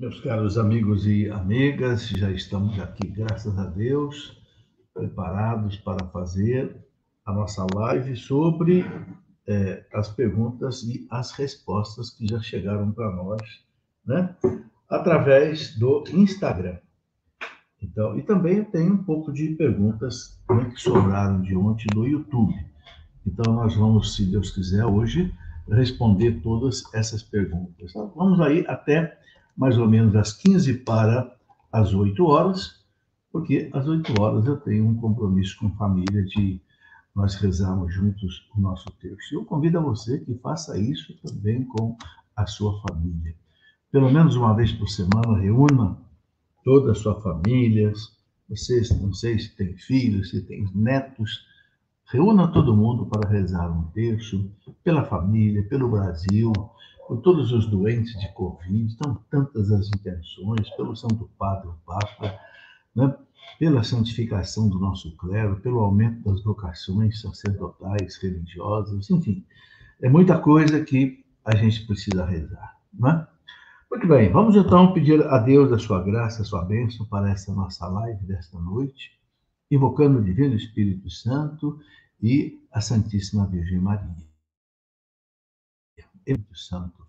Meus caros amigos e amigas, já estamos aqui, graças a Deus, preparados para fazer a nossa live sobre é, as perguntas e as respostas que já chegaram para nós, né? Através do Instagram. Então, e também tem um pouco de perguntas né, que sobraram de ontem no YouTube. Então, nós vamos, se Deus quiser, hoje responder todas essas perguntas. Então, vamos aí até mais ou menos às 15 para as 8 horas, porque às 8 horas eu tenho um compromisso com a família de nós rezarmos juntos o nosso texto. Eu convido a você que faça isso também com a sua família. Pelo menos uma vez por semana, reúna toda a sua família. Vocês, não sei se tem filhos, se tem netos, reúna todo mundo para rezar um terço pela família, pelo Brasil, por todos os doentes de Covid, estão tantas as intenções, pelo Santo Padre, o Papa, né? pela santificação do nosso clero, pelo aumento das vocações sacerdotais, religiosas, enfim, é muita coisa que a gente precisa rezar. Né? Muito bem, vamos então pedir a Deus a sua graça, a sua bênção para essa nossa live desta noite, invocando o Divino Espírito Santo e a Santíssima Virgem Maria. Espírito Santo.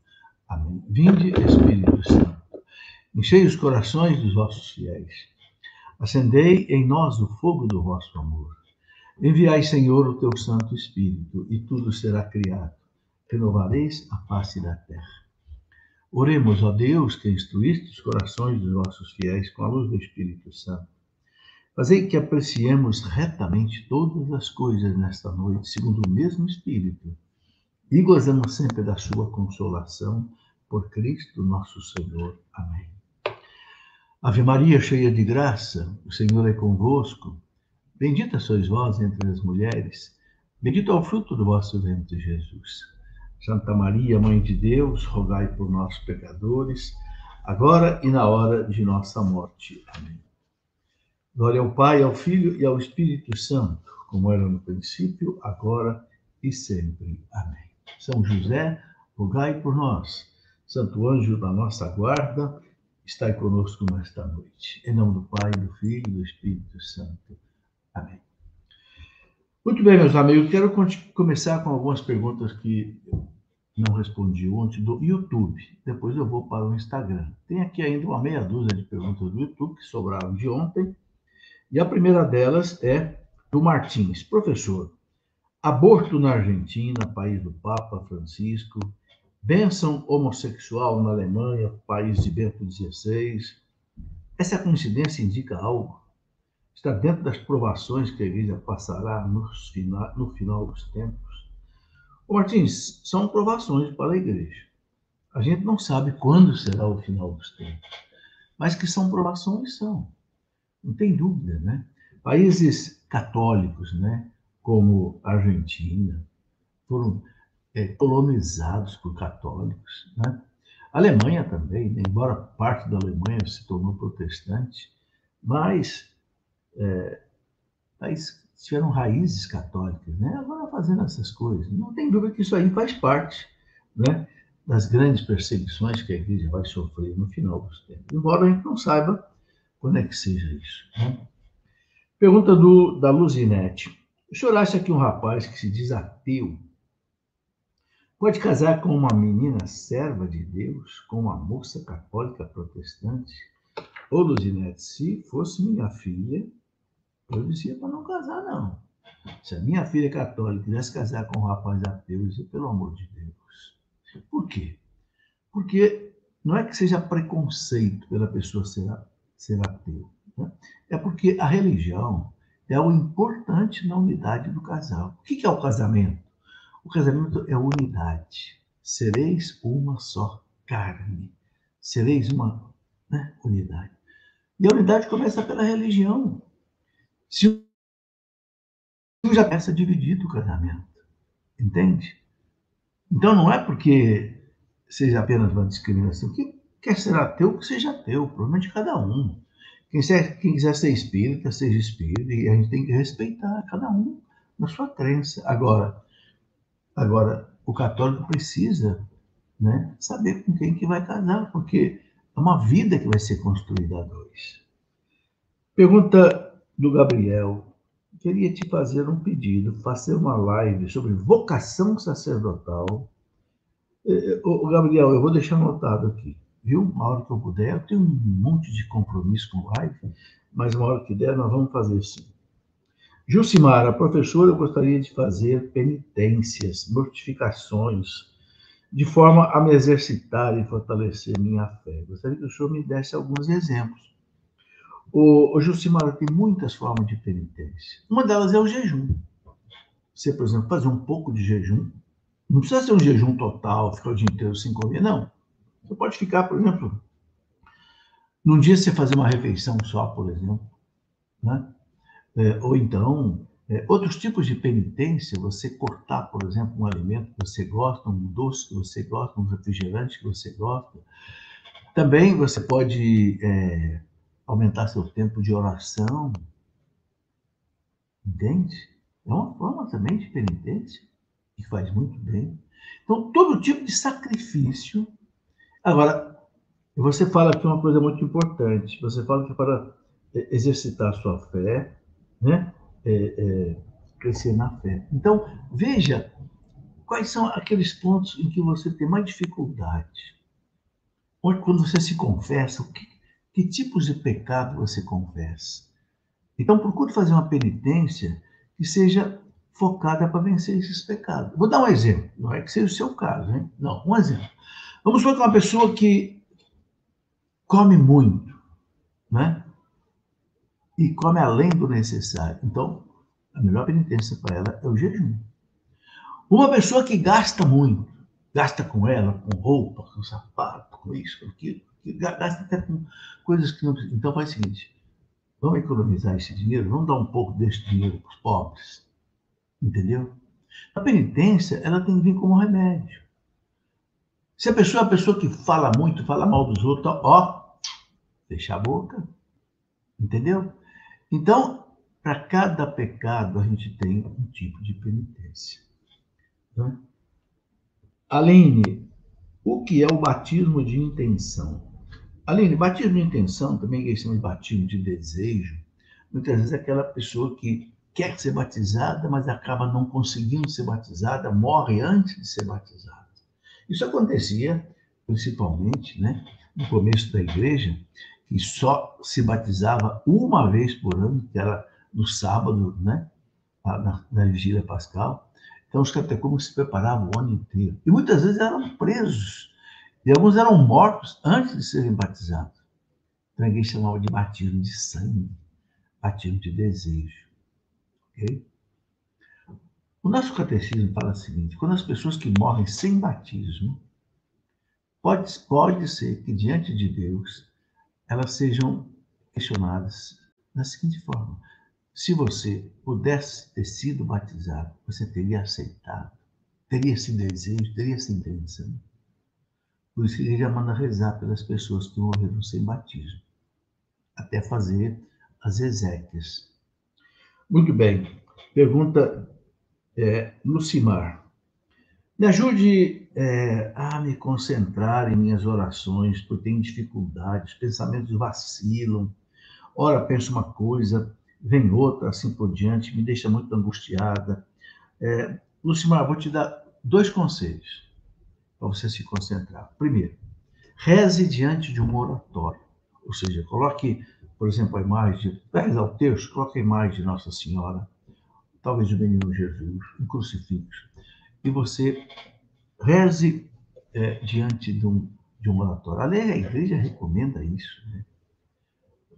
Amém. Vinde, Espírito Santo. Enchei os corações dos vossos fiéis. Acendei em nós o fogo do vosso amor. Enviai, Senhor, o teu Santo Espírito, e tudo será criado. Renovareis a face da terra. Oremos, ó Deus, que instruíste os corações dos vossos fiéis com a luz do Espírito Santo. Fazei que apreciemos retamente todas as coisas nesta noite, segundo o mesmo Espírito e gozamos sempre da sua consolação por Cristo nosso Senhor. Amém. Ave Maria, cheia de graça, o Senhor é convosco. Bendita sois vós entre as mulheres, bendito é o fruto do vosso ventre, Jesus. Santa Maria, Mãe de Deus, rogai por nós, pecadores, agora e na hora de nossa morte. Amém. Glória ao Pai, ao Filho e ao Espírito Santo, como era no princípio, agora e sempre. Amém. São José, rogai por nós. Santo anjo da nossa guarda, estai conosco nesta noite. Em nome do Pai, do Filho e do Espírito Santo. Amém. Muito bem, meus amigos, quero começar com algumas perguntas que eu não respondi ontem do YouTube. Depois eu vou para o Instagram. Tem aqui ainda uma meia dúzia de perguntas do YouTube que sobraram de ontem. E a primeira delas é do Martins. Professor, Aborto na Argentina, país do Papa Francisco. Bênção homossexual na Alemanha, país de Bento XVI. Essa coincidência indica algo? Está dentro das provações que a igreja passará no final, dos tempos? Ô Martins, são provações para a igreja. A gente não sabe quando será o final dos tempos, mas que são provações, são. Não tem dúvida, né? Países católicos, né? Como a Argentina, foram é, colonizados por católicos. Né? A Alemanha também, né? embora parte da Alemanha se tornou protestante, mas é, tiveram raízes católicas, né? agora fazendo essas coisas. Não tem dúvida que isso aí faz parte né? das grandes perseguições que a igreja vai sofrer no final dos tempos, embora a gente não saiba quando é que seja isso. Né? Pergunta do, da Luzinete. O senhor acha que um rapaz que se diz ateu pode casar com uma menina serva de Deus, com uma moça católica protestante? Ô, Luzinete, se fosse minha filha, eu dizia para não casar, não. Se a minha filha católica quisesse casar com um rapaz ateu, eu dizia, pelo amor de Deus. Por quê? Porque não é que seja preconceito pela pessoa ser, ser ateu. Né? É porque a religião é o importante na unidade do casal. O que é o casamento? O casamento é unidade. Sereis uma só carne. Sereis uma né, unidade. E a unidade começa pela religião. Se já começa dividido o casamento. Entende? Então não é porque seja apenas uma discriminação. Quem quer ser ateu, que seja ateu. Provavelmente cada um. Quem quiser, quem quiser ser espírita, seja espírita, e a gente tem que respeitar cada um na sua crença. Agora, agora o católico precisa né, saber com quem que vai casar, porque a uma vida que vai ser construída a dois. Pergunta do Gabriel. Queria te fazer um pedido, fazer uma live sobre vocação sacerdotal. O Gabriel, eu vou deixar anotado aqui, viu? Uma hora que eu puder, eu tenho um monte de compromisso com live, mas uma hora que der, nós vamos fazer sim. Jucimara, professora, eu gostaria de fazer penitências, mortificações, de forma a me exercitar e fortalecer minha fé. Gostaria que o senhor me desse alguns exemplos. O, o Jucimara tem muitas formas de penitência. Uma delas é o jejum. Você, por exemplo, fazer um pouco de jejum. Não precisa ser um jejum total, ficar o dia inteiro sem comer, não. Você pode ficar, por exemplo, num dia você fazer uma refeição só, por exemplo, né? É, ou então, é, outros tipos de penitência, você cortar, por exemplo, um alimento que você gosta, um doce que você gosta, um refrigerante que você gosta. Também você pode é, aumentar seu tempo de oração. Entende? É uma forma também de penitência que faz muito bem. Então, todo tipo de sacrifício. Agora, você fala aqui uma coisa muito importante. Você fala que para exercitar a sua fé, né? É, é, crescer na fé. Então, veja quais são aqueles pontos em que você tem mais dificuldade. Onde, quando você se confessa, que, que tipos de pecado você confessa. Então, procure fazer uma penitência que seja focada para vencer esses pecados. Vou dar um exemplo, não é que seja o seu caso, hein? Não, um exemplo. Vamos supor que uma pessoa que come muito, né? e come além do necessário. Então, a melhor penitência para ela é o jejum. Uma pessoa que gasta muito, gasta com ela, com roupa, com sapato, com isso, com aquilo, gasta até com coisas que não precisa. Então faz o seguinte: vamos economizar esse dinheiro, vamos dar um pouco desse dinheiro para os pobres. Entendeu? A penitência, ela tem que vir como remédio. Se a pessoa é a pessoa que fala muito, fala mal dos outros, ó, deixa a boca. Entendeu? Então, para cada pecado, a gente tem um tipo de penitência. Né? Aline, o que é o batismo de intenção? Aline, batismo de intenção, também que chama de batismo de desejo, muitas vezes é aquela pessoa que quer ser batizada, mas acaba não conseguindo ser batizada, morre antes de ser batizada. Isso acontecia principalmente né, no começo da igreja, que só se batizava uma vez por ano, que era no sábado, né? Na, na vigília pascal. Então, os catecúmenos se preparavam o ano inteiro. E muitas vezes eram presos. E alguns eram mortos antes de serem batizados. Então, ninguém chamava de batismo de sangue, batismo de desejo. Ok? O nosso catecismo fala o seguinte: quando as pessoas que morrem sem batismo, pode, pode ser que diante de Deus elas sejam questionadas da seguinte forma: se você pudesse ter sido batizado, você teria aceitado, teria esse desejo, teria essa intenção. Por isso ele já manda rezar pelas pessoas que morreram sem batismo, até fazer as exéquias. Muito bem. Pergunta é, Lucimar. Me ajude é, a me concentrar em minhas orações, porque tenho dificuldades, pensamentos vacilam. Ora, penso uma coisa, vem outra, assim por diante, me deixa muito angustiada. É, Lucimar, vou te dar dois conselhos para você se concentrar. Primeiro, reze diante de um oratório, ou seja, coloque, por exemplo, a imagem, para rezar o texto, coloque a imagem de Nossa Senhora, talvez o menino Jesus, um crucifixo e você reze é, diante de um, de um oratório. A igreja recomenda isso. Né?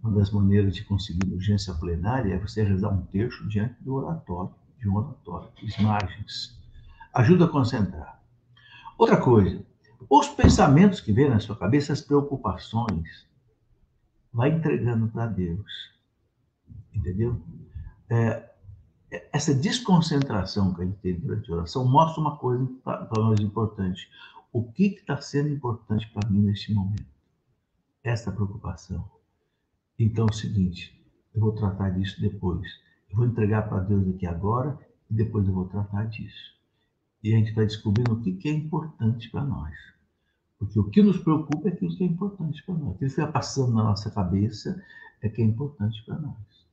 Uma das maneiras de conseguir urgência plenária é você rezar um texto diante do oratório, de um oratório, imagens. Ajuda a concentrar. Outra coisa, os pensamentos que vêm na sua cabeça, as preocupações, vai entregando para Deus. Entendeu? É, essa desconcentração que a gente tem durante a oração mostra uma coisa para nós importante. O que está sendo importante para mim neste momento? Essa preocupação. Então é o seguinte, eu vou tratar disso depois. Eu vou entregar para Deus aqui agora e depois eu vou tratar disso. E a gente vai descobrindo o que é importante para nós. Porque o que nos preocupa é aquilo que é importante para nós. Aquilo que fica passando na nossa cabeça é que é importante para nós.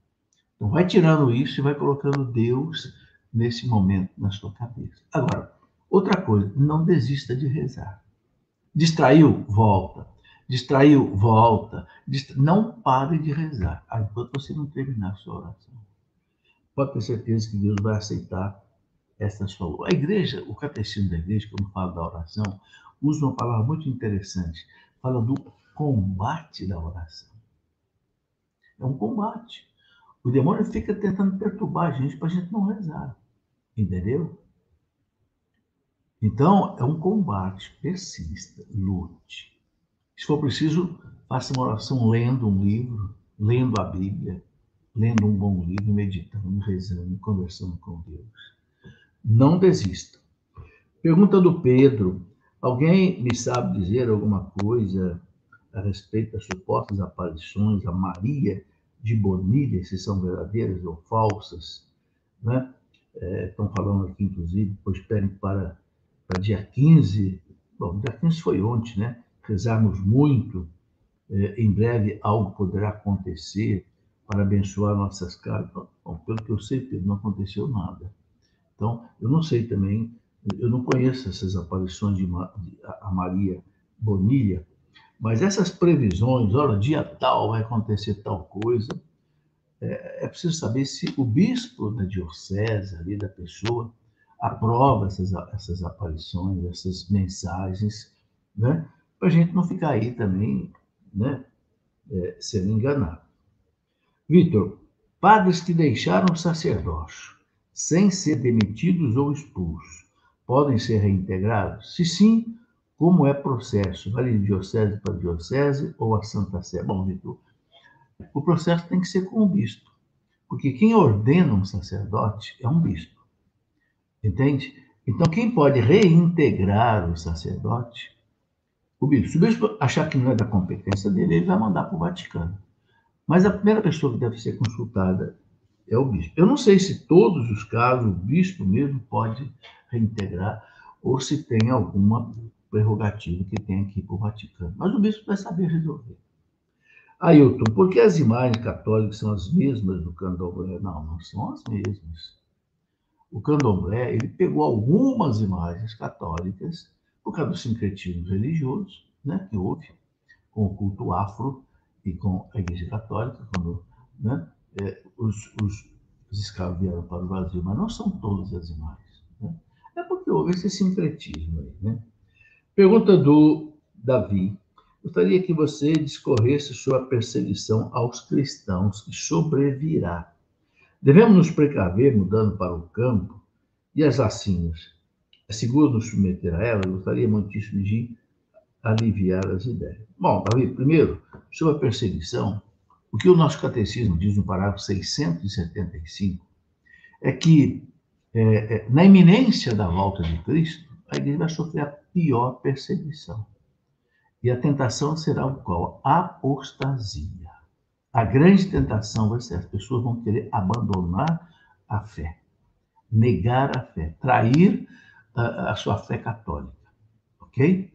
Então, vai tirando isso e vai colocando Deus nesse momento na sua cabeça. Agora, outra coisa, não desista de rezar. Distraiu? Volta. Distraiu? Volta. Distra... Não pare de rezar enquanto você não terminar a sua oração. Pode ter certeza que Deus vai aceitar essa sua. A igreja, o catecismo da igreja, quando fala da oração, usa uma palavra muito interessante. Fala do combate da oração. É um combate. O demônio fica tentando perturbar a gente para a gente não rezar. Entendeu? Então, é um combate. Persista, lute. Se for preciso, faça uma oração lendo um livro, lendo a Bíblia, lendo um bom livro, meditando, rezando, conversando com Deus. Não desista. Pergunta do Pedro: alguém me sabe dizer alguma coisa a respeito das supostas aparições a Maria de Bonilha, se são verdadeiras ou falsas? Né? É, estão falando aqui, inclusive, pois esperem para, para dia 15. Bom, dia 15 foi ontem, né? Rezarmos muito. É, em breve algo poderá acontecer para abençoar nossas casas. Bom, pelo que eu sei, Pedro, não aconteceu nada. Então, eu não sei também, eu não conheço essas aparições de, a Maria Bonilha, mas essas previsões, olha, dia tal vai acontecer tal coisa, é, é preciso saber se o bispo da diocese, ali da pessoa, aprova essas, essas aparições, essas mensagens, né? Para a gente não ficar aí também, né? É, sendo enganado. Vitor, padres que deixaram o sacerdócio sem ser demitidos ou expulsos, podem ser reintegrados? Se sim, como é processo? Vale de diocese para diocese ou a Santa Sé? Bom, Vitor, o processo tem que ser com o bispo, porque quem ordena um sacerdote é um bispo, entende? Então, quem pode reintegrar o sacerdote? O bispo. Se o bispo achar que não é da competência dele, ele vai mandar para o Vaticano. Mas a primeira pessoa que deve ser consultada é o bispo. Eu não sei se todos os casos o bispo mesmo pode reintegrar ou se tem alguma prerrogativa que tem aqui para o Vaticano. Mas o bispo vai saber resolver. Ailton, por que as imagens católicas são as mesmas do candomblé? Não, não são as mesmas. O candomblé, ele pegou algumas imagens católicas por causa do sincretismo religioso né, que houve com o culto afro e com a Igreja Católica, quando né, é, os, os, os, escravos vieram para o Brasil, mas não são todas as imagens. Né? É porque houve esse sincretismo aí. Né? Pergunta do Davi. Gostaria que você discorresse sobre a perseguição aos cristãos que sobrevirá. Devemos nos precaver mudando para o campo e as vacinas. É seguro nos submeter a elas? Gostaria muitíssimo de aliviar as ideias. Bom, Davi, primeiro, sobre a perseguição, o que o nosso catecismo diz no parágrafo 675 é que, é, é, na iminência da volta de Cristo, a igreja vai sofrer a pior perseguição. E a tentação será o qual? Apostasia. A grande tentação vai ser as pessoas vão querer abandonar a fé, negar a fé, trair a, a sua fé católica. Ok?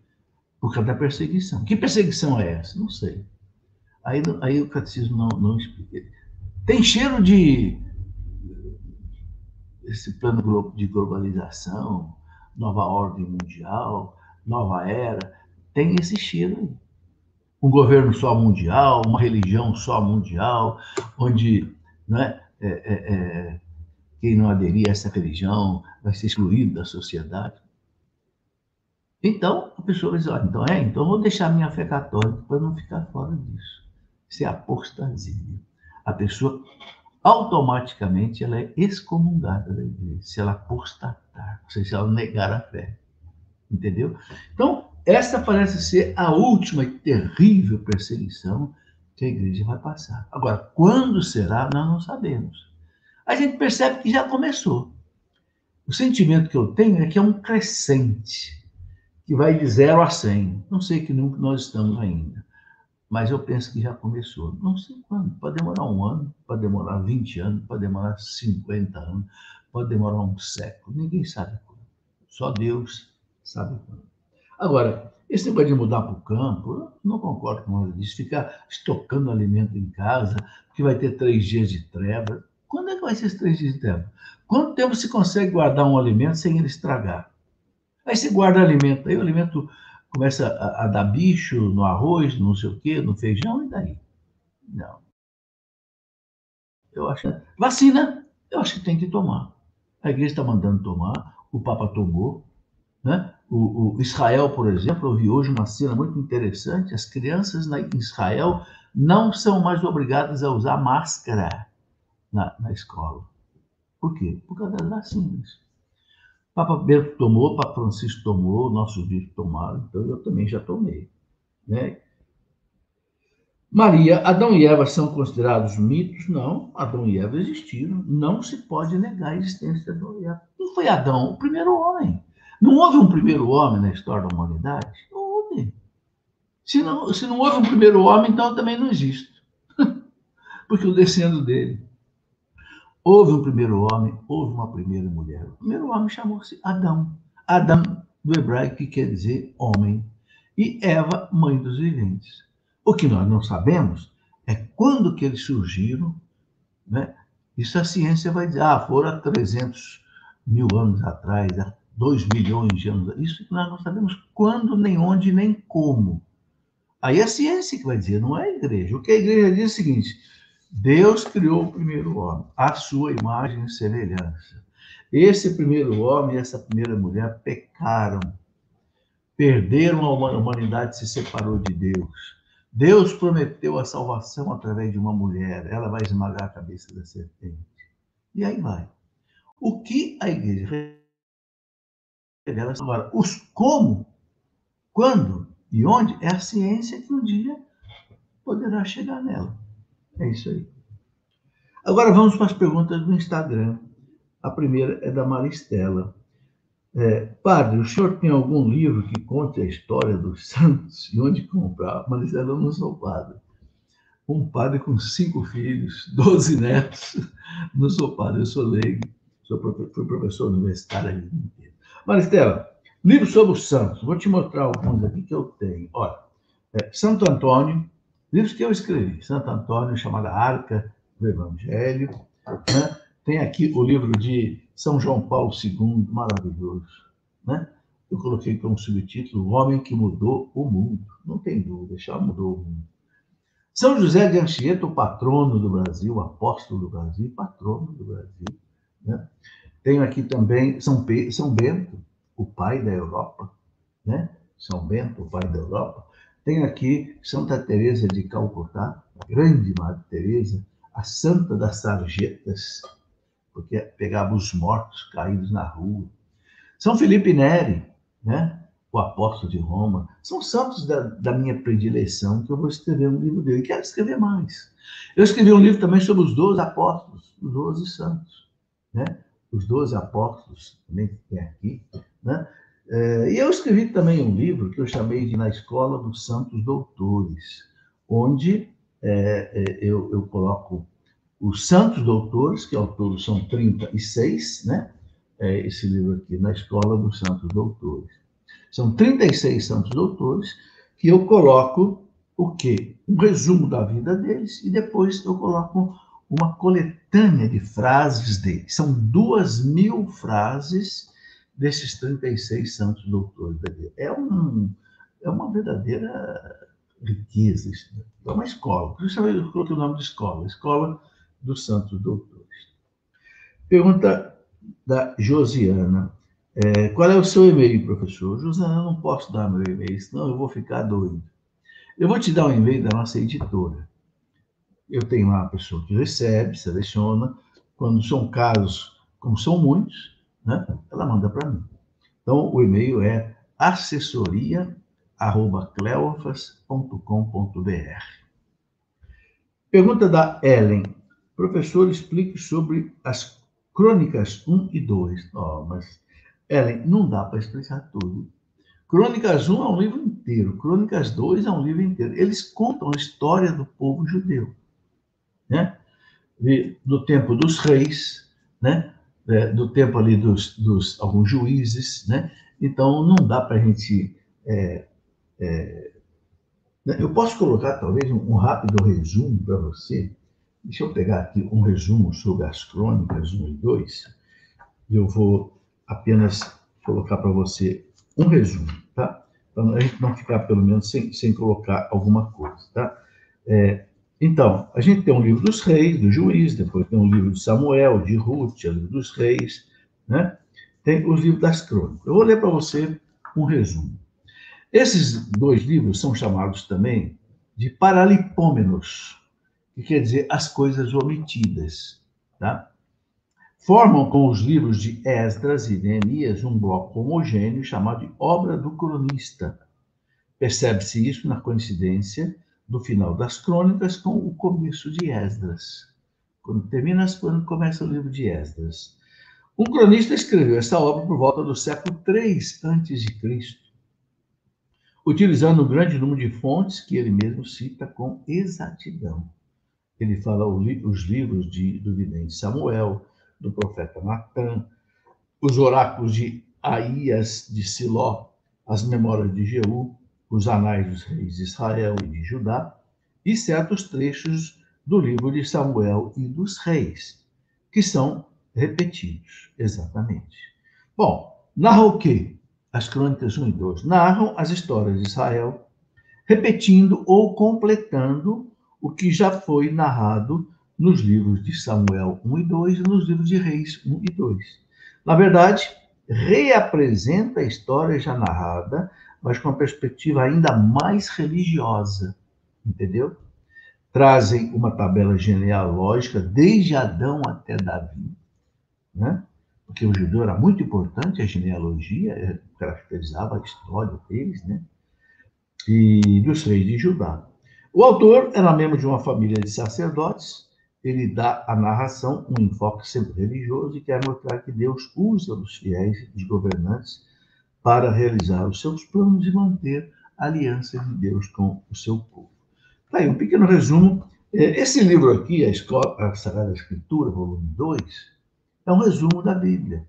Por causa da perseguição. Que perseguição é essa? Não sei. Aí, aí o catecismo não, não explica. Tem cheiro de esse plano de globalização, nova ordem mundial, nova era, tem aí. Um governo só mundial, uma religião só mundial, onde né, é, é, é, quem não aderir a essa religião vai ser excluído da sociedade. Então, a pessoa dizer, olha, então é, então vou deixar minha fé católica para não ficar fora disso. Isso é apostasia. A pessoa automaticamente ela é excomungada da igreja, se ela apostatar, ou seja, se ela negar a fé. Entendeu? Então, essa parece ser a última e terrível perseguição que a igreja vai passar. Agora, quando será, nós não sabemos. A gente percebe que já começou. O sentimento que eu tenho é que é um crescente, que vai de 0 a 100. Não sei que número nós estamos ainda mas eu penso que já começou. Não sei quando, pode demorar um ano, pode demorar 20 anos, pode demorar 50 anos, pode demorar um século, ninguém sabe quando. Só Deus sabe quando. Agora, Esse negócio de mudar para o campo, não concordo com isso. Ficar estocando alimento em casa, que vai ter três dias de treva. Quando é que vai ser esses três dias de treva? Quanto tempo se consegue guardar um alimento sem ele estragar? Aí você guarda alimento, aí o alimento começa a, a dar bicho no arroz, não sei o quê, no feijão, e daí? Não. Eu acho. Vacina, eu acho que tem que tomar. A igreja está mandando tomar, o Papa tomou. Né? O, o, Israel, por exemplo, eu vi hoje uma cena muito interessante: as crianças na, em Israel não são mais obrigadas a usar máscara na, na escola. Por quê? Por causa das vacinas. Papa Bento tomou, Papa Francisco tomou, nossos bispos tomaram, então eu também já tomei. Né? Maria, Adão e Eva são considerados mitos? Não, Adão e Eva existiram. Não se pode negar a existência de Adão e Eva. Quem foi Adão? O primeiro homem. Não houve um primeiro homem na história da humanidade? Não houve. Se não, se não houve um primeiro homem, então também não existe. Porque eu descendo dele. Houve um primeiro homem, houve uma primeira mulher. O primeiro homem chamou-se Adão. Adão, do hebraico, que quer dizer homem. E Eva, mãe dos viventes. O que nós não sabemos é quando que eles surgiram, né? Isso a ciência vai dizer, ah, foram há 300 mil anos atrás, há 2 milhões de anos. Isso nós não sabemos quando, nem onde, nem como. Aí é a ciência que vai dizer, não é a igreja. O que a igreja diz é o seguinte: Deus criou o primeiro homem, a sua imagem e semelhança. Esse primeiro homem e essa primeira mulher pecaram, perderam a humanidade, se separou de Deus. Deus prometeu a salvação através de uma mulher, ela vai esmagar a cabeça da serpente. E aí vai. O que a igreja revela agora? Os como, quando e onde é a ciência que um dia poderá chegar nela. É isso aí. Agora vamos para as perguntas do Instagram. A primeira é da Maristela. É, padre, o senhor tem algum livro que conte a história dos santos e onde comprar? Mas eu não sou padre. Um padre com cinco filhos, doze netos. Não sou padre, eu sou leigo. Sou fui professor universitário a vida inteira. Maristela, livro sobre os santos. Vou te mostrar alguns aqui que eu tenho. Olha, é, Santo Antônio, livros que eu escrevi. Santo Antônio, chamada Arca do Evangelho. Né? Tem aqui o livro de São João Paulo II, maravilhoso. Né? Eu coloquei como subtítulo O Homem que Mudou o Mundo. Não tem dúvida, já mudou o mundo. São José de Anchieta, o patrono do Brasil, apóstolo do Brasil, patrono do Brasil. Né? Tenho aqui também São, São Bento, o pai da Europa. Né? São Bento, o pai da Europa. Tenho aqui Santa Teresa de Calcutá, a grande Madre Teresa, a santa das sarjetas, porque pegava os mortos caídos na rua. São Felipe Neri, né? o apóstolo de Roma, são santos da, da, minha predileção, que eu vou escrever um livro dele. Quero escrever mais. Eu escrevi um livro também sobre os doze apóstolos, os doze santos. Né? Os doze apóstolos, também tem aqui. Né? É, e eu escrevi também um livro que eu chamei de Na Escola dos Santos Doutores, onde é, é, eu, eu coloco os Santos Doutores, que ao todo são 36, né? É esse livro aqui, Na Escola dos Santos Doutores. São 36 Santos Doutores que eu coloco o quê? Um resumo da vida deles e depois eu coloco uma coletânea de frases deles. São duas mil frases desses 36 Santos Doutores. É, um, é uma verdadeira riqueza. Isso. É uma escola. Por isso eu coloquei o nome de escola. Escola dos Santos Doutores. Pergunta da Josiana. É, qual é o seu e-mail, professor? Josiana, eu não posso dar meu e-mail, senão eu vou ficar doido. Eu vou te dar um e-mail da nossa editora. Eu tenho lá a pessoa que recebe, seleciona. Quando são casos, como são muitos, né, ela manda para mim. Então, o e-mail é assessoria.cleofas.com.br. Pergunta da Ellen. Professor, explique sobre as crônicas 1 e 2. Oh, mas, Ellen, não dá para explicar tudo. Crônicas 1 é um livro inteiro, Crônicas 2 é um livro inteiro. Eles contam a história do povo judeu, né? do tempo dos reis, né? É, do tempo ali dos, dos alguns juízes, né? Então não dá para a gente é, É, né, eu posso colocar, talvez, um, um rápido resumo para você. Deixa eu pegar aqui um resumo sobre as crônicas 1 e 2. E eu vou apenas colocar para você um resumo, tá? Para a gente não ficar, pelo menos, sem, sem colocar alguma coisa, tá? É, então, a gente tem um livro dos reis, do juiz, depois tem um livro de Samuel, de Ruth, o livro dos reis, né? Tem os livros das crônicas. Eu vou ler para você um resumo. Esses dois livros são chamados também de paralipômenos, que quer dizer as coisas omitidas, tá? Formam com os livros de Esdras e Neemias um bloco homogêneo chamado de obra do cronista. Percebe-se isso na coincidência do final das crônicas com o começo de Esdras. Quando termina as crônicas, começa o livro de Esdras. Um cronista escreveu essa obra por volta do século III a.C., utilizando um grande número de fontes que ele mesmo cita com exatidão. Ele fala os livros de, do vidente Samuel, do profeta Natan, os oráculos de Aías de Siló, as memórias de Jeú, os anais dos reis de Israel e de Judá, e certos trechos do livro de Samuel e dos reis, que são repetidos, exatamente. Bom, narra o quê? As crônicas 1 e 2 narram as histórias de Israel, repetindo ou completando o que já foi narrado nos livros de Samuel 1 e 2 e nos livros de Reis 1 e 2. Na verdade, reapresenta a história já narrada mas com uma perspectiva ainda mais religiosa, entendeu? Trazem uma tabela genealógica desde Adão até Davi, né? Porque o judeu era muito importante, a genealogia é, caracterizava a história deles, né? E dos reis de Judá. O autor era membro de uma família de sacerdotes, ele dá à narração um enfoque sempre religioso e quer mostrar que Deus usa os fiéis, os governantes, para realizar os seus planos e manter a aliança de Deus com o seu povo. Tá aí um pequeno resumo. É, esse livro aqui, a, Escola, a Sagrada Escritura, volume 2, é um resumo da Bíblia,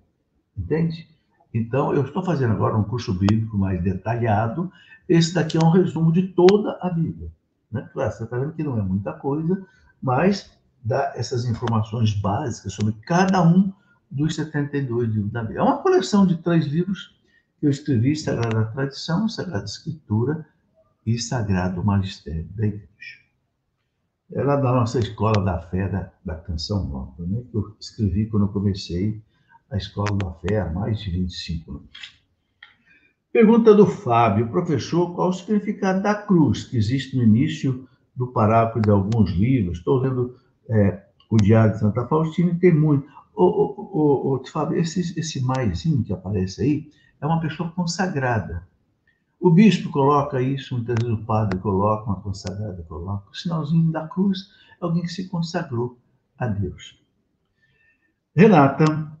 entende? Então, eu estou fazendo agora um curso bíblico mais detalhado. Esse daqui é um resumo de toda a Bíblia. Né? Claro, você está vendo que não é muita coisa, mas dá essas informações básicas sobre cada um dos 72 livros da Bíblia. É uma coleção de três livros eu escrevi Sagrada Tradição, Sagrada Escritura e Sagrado Magistério da Igreja. Era da nossa escola da fé da, da Canção Nova, né? que eu escrevi quando eu comecei a escola da fé há mais de 25 anos. Pergunta do Fábio, professor, qual o significado da cruz que existe no início do parágrafo de alguns livros? Estou lendo é, o Diário de Santa Faustina e tem muito. Ô, ô, ô, ô, Fábio, esse, esse maisinho que aparece aí é uma pessoa consagrada. O bispo coloca isso, muitas vezes o padre coloca, uma consagrada coloca. O sinalzinho da cruz é alguém que se consagrou a Deus. Renata,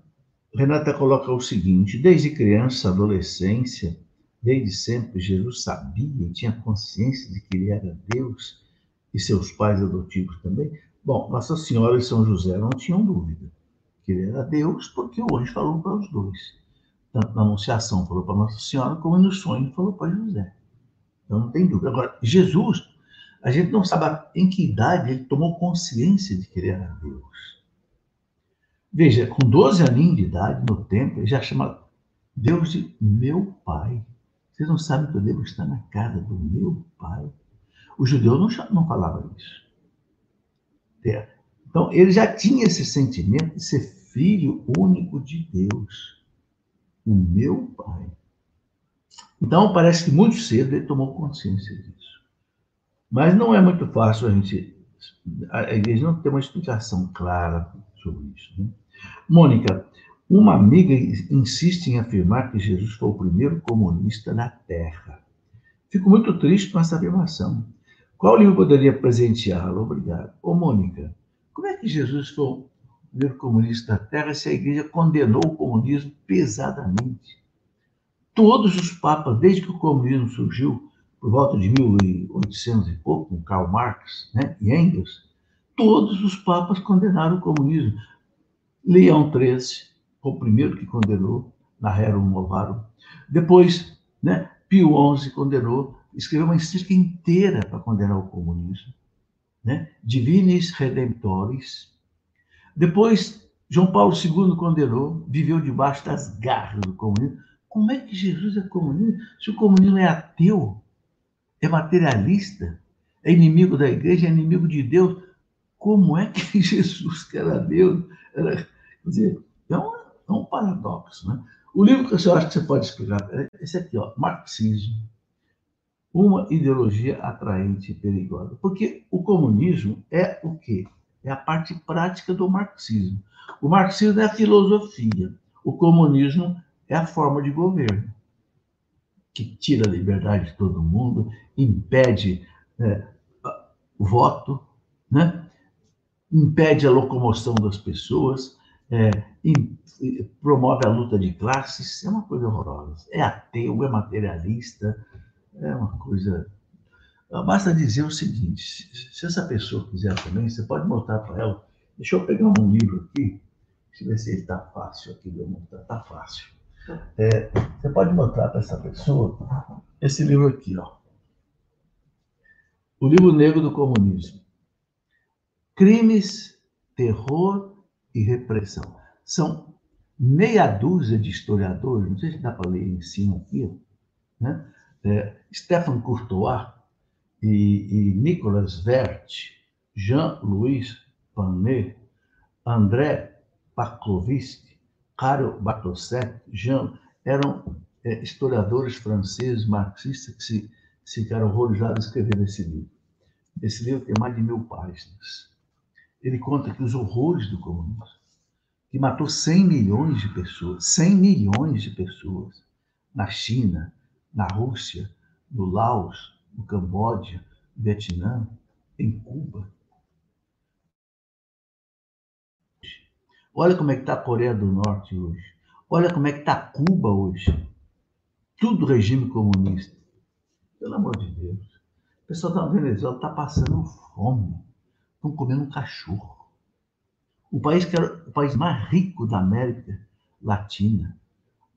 Renata coloca o seguinte: desde criança, adolescência, desde sempre, Jesus sabia e tinha consciência de que ele era Deus e seus pais adotivos também. Bom, Nossa Senhora e São José não tinham dúvida que ele era Deus, porque o anjo falou para os dois tanto na Anunciação falou para Nossa Senhora, como no sonho falou para José. Então não tem dúvida. Agora, Jesus, a gente não sabe em que idade ele tomou consciência de que ele era Deus. Veja, com 12 aninhos de idade, no templo, ele já chama Deus de meu pai. Vocês não sabem que eu devo estar na casa do meu pai? O judeu não, não falava isso. É. Então, ele já tinha esse sentimento de ser filho único de Deus o meu Pai. Então, parece que muito cedo ele tomou consciência disso. Mas não é muito fácil a gente. A igreja não tem uma explicação clara sobre isso. Né? Mônica, uma amiga insiste em afirmar que Jesus foi o primeiro comunista na Terra. Fico muito triste com essa afirmação. Qual livro poderia presenteá-lo? Obrigado. Ô, Mônica, como é que Jesus foi primeiro comunista da Terra se a igreja condenou o comunismo pesadamente. Todos os papas, desde que o comunismo surgiu, por volta de 1800 e pouco, com Karl Marx né, e Engels, todos os papas condenaram o comunismo. Leão XIII foi o primeiro que condenou, na Rerum Novarum. Depois, né, Pio XI condenou, escreveu uma encíclica inteira para condenar o comunismo, né? Divinis Redemptoris. Depois, João Paulo II condenou, viveu debaixo das garras do comunismo. Como é que Jesus é comunista? Se o comunismo é ateu, é materialista, é inimigo da igreja, é inimigo de Deus, como é que Jesus, que era Deus, era, quer dizer, é um, é um paradoxo, né? O livro que eu acho que você pode explicar, é esse aqui, ó, Marxismo, uma ideologia atraente e perigosa. Porque o comunismo é o quê? É a parte prática do marxismo. O marxismo é a filosofia. O comunismo é a forma de governo, que tira a liberdade de todo mundo, impede é, voto, né? impede a locomoção das pessoas, é, promove a luta de classes, é uma coisa horrorosa. É ateu, é materialista, é uma coisa. Basta dizer o seguinte: se essa pessoa quiser também, você pode mostrar para ela. Deixa eu pegar um livro aqui, deixa eu ver se está fácil aqui de eu mostrar. Está fácil. É, você pode mostrar para essa pessoa esse livro aqui, ó. O livro negro do comunismo. Crimes, terror e repressão. São meia dúzia de historiadores, não sei se dá para ler em cima aqui, né? É, Stefan Courtois e, e Nicolas Vert, Jean-Louis Panet, André Paklovsky, Karl Bartoset, Jean, eram é, historiadores franceses, marxistas, que se, se ficaram horrorizados escrevendo esse livro. Esse livro tem mais de mil páginas. Ele conta que os horrores do comunismo, que matou 100 milhões de pessoas, 100 milhões de pessoas na China, na Rússia, no Laos, no Camboja, Vietnã, em Cuba. Olha como é que está a Coreia do Norte hoje. Olha como é que está Cuba hoje. Tudo regime comunista. Pelo amor de Deus. O pessoal da Venezuela está passando fome. Estão comendo um cachorro. O país que era o país mais rico da América Latina,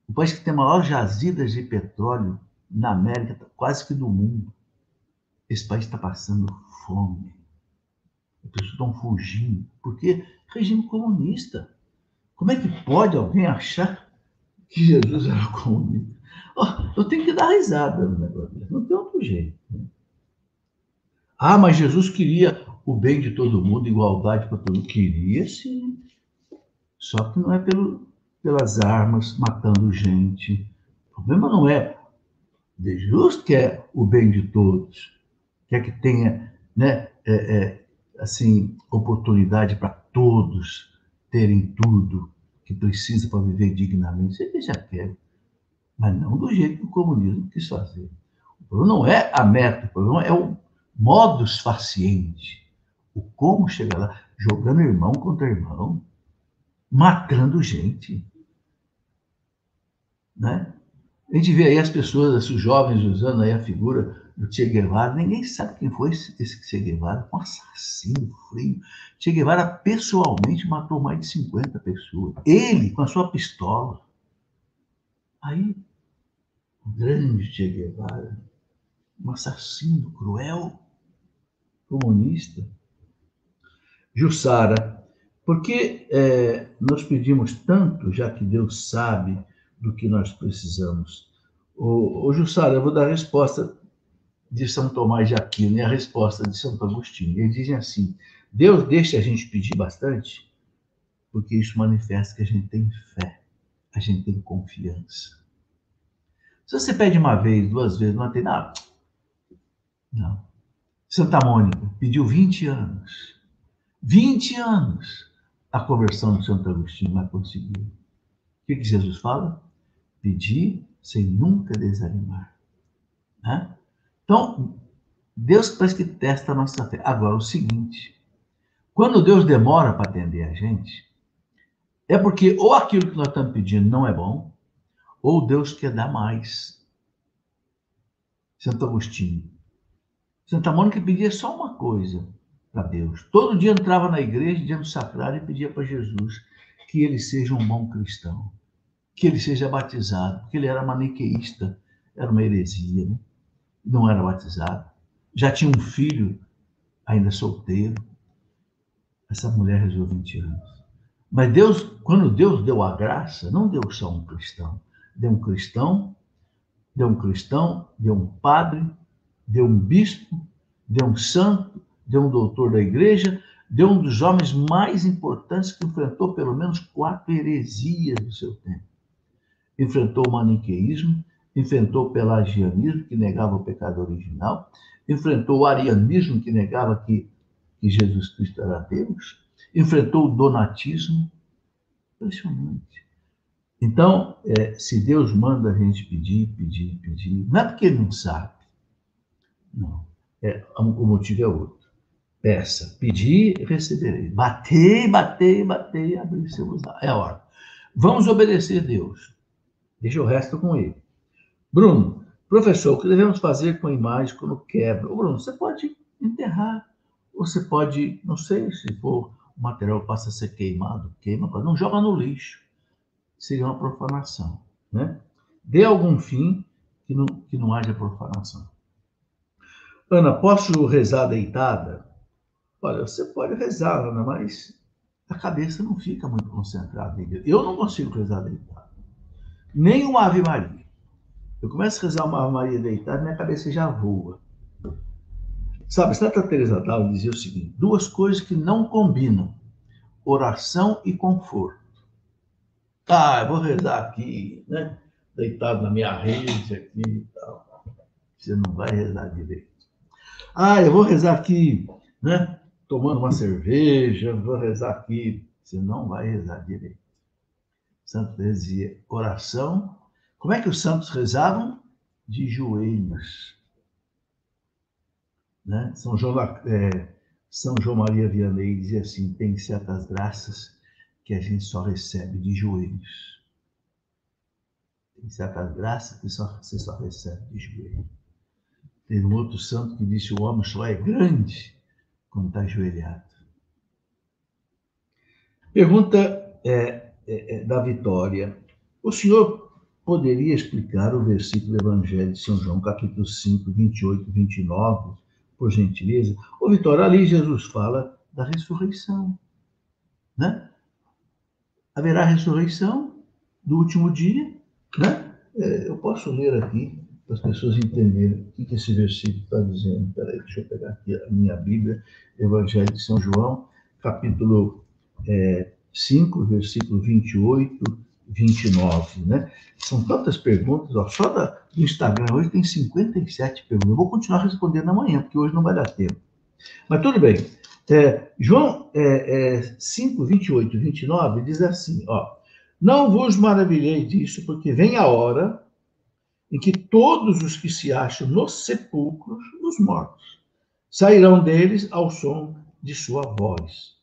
o país que tem maior jazidas de petróleo na América, quase que do mundo. Esse país está passando fome. As pessoas estão fugindo. Porque regime comunista. Como é que pode alguém achar que Jesus era comunista? Oh, eu tenho que dar risada no negócio. Não tem outro jeito. Ah, mas Jesus queria o bem de todo mundo, igualdade para todo mundo. Queria sim. Só que não é pelo, pelas armas, matando gente. O problema não é. Jesus quer o bem de todos, quer que tenha, né, é, é, assim, oportunidade para todos terem tudo que precisa para viver dignamente. Ele já quer, mas não do jeito que o comunismo quis fazer. O problema não é a meta, o problema é o modus faciente, o como chegar lá, jogando irmão contra irmão, matando gente. Né? A gente vê aí as pessoas, os jovens usando aí a figura do Che Guevara. Ninguém sabe quem foi esse, esse Che Guevara. Um assassino frio. Che Guevara pessoalmente matou mais de 50 pessoas. Ele, com a sua pistola. Aí, o grande Che Guevara, um assassino cruel, comunista. Jussara, por que é, nós pedimos tanto, já que Deus sabe do que nós precisamos. O, o Jussara, eu vou dar a resposta de São Tomás de Aquino e a resposta de Santo Agostinho. Eles dizem assim: Deus deixa a gente pedir bastante, porque isso manifesta que a gente tem fé, a gente tem confiança. Se você pede uma vez, duas vezes, não tem nada. Não. Santa Mônica pediu 20 anos. 20 anos a conversão de Santo Agostinho, mas conseguiu. O que, que Jesus fala? pedir sem nunca desanimar. Né? Então, Deus parece que testa a nossa fé. Agora, o seguinte: quando Deus demora para atender a gente, é porque ou aquilo que nós estamos pedindo não é bom, ou Deus quer dar mais. Santo Agostinho. Santa Mônica pedia só uma coisa para Deus. Todo dia entrava na igreja, dia no sacrário, e pedia para Jesus que ele seja um bom cristão que ele seja batizado, porque ele era maniqueísta, era uma heresia. Né? Não era batizado, já tinha um filho ainda solteiro. Essa mulher rezou 20 anos. Mas Deus, quando Deus deu a graça, não deu só um cristão. Deu um cristão, deu um cristão, deu um padre, deu um bispo, deu um santo, deu um doutor da igreja, deu um dos homens mais importantes que enfrentou pelo menos quatro heresias do seu tempo. Enfrentou o maniqueísmo, enfrentou o pelagianismo, que negava o pecado original, enfrentou o arianismo, que negava que, que Jesus Cristo era Deus, enfrentou o donatismo. Impressionante. Então, é, se Deus manda a gente pedir, pedir, pedir, não é porque ele não sabe. Não. É, o motivo é outro. Peça, pedir, receberei. Batei, batei, batei, abrir seus É a hora. Vamos obedecer Deus. Deixa o resto com ele. Bruno, professor, o que devemos fazer com a imagem quando quebra? Ô, Bruno, você pode enterrar. Ou você pode, não sei, se for o material passa a ser queimado, queima, não joga no lixo. Seria uma profanação. Né? Dê algum fim que não, que não haja profanação. Ana, posso rezar deitada? Olha, você pode rezar, Ana, mas a cabeça não fica muito concentrada. Eu não consigo rezar deitado. Nem uma Ave Maria. Eu começo a rezar uma Maria deitada, minha cabeça já voa. Sabe, Santa Teresa d'Ávila dizia o seguinte: duas coisas que não combinam: oração e conforto. Ah, eu vou rezar aqui, né? Deitado na minha rede aqui e tal. Você não vai rezar direito. Ah, eu vou rezar aqui, né? tomando uma cerveja, vou rezar aqui. Você não vai rezar direito. Santo dizia oração. Como é que os santos rezavam? De joelhos. Né? São, João, é, São João Maria Vianney dizia assim: tem certas graças que a gente só recebe de joelhos. Tem certas graças que só, você só recebe de joelhos. Tem um outro santo que disse: o homem só é grande quando está ajoelhado. Pergunta é, é, é, da Vitória. O senhor poderia explicar o versículo do Evangelho de São João, capítulo 5, 28 e 29, por gentileza? Ô, Vitória, ali Jesus fala da ressurreição. Né? Haverá ressurreição do último dia. Né? É, eu posso ler aqui para as pessoas entenderem o que esse versículo está dizendo. Peraí, deixa eu pegar aqui a minha Bíblia, Evangelho de São João, capítulo é, 5, versículo 28, 29, né? São tantas perguntas, ó, só da, do Instagram hoje tem 57 perguntas. Eu vou continuar respondendo amanhã, porque hoje não vai dar tempo. Mas tudo bem. É, João é, é, 5, 28 29 diz assim, ó, não vos maravilhei disso, porque vem a hora em que todos os que se acham nos sepulcros, nos mortos, sairão deles ao som de sua voz.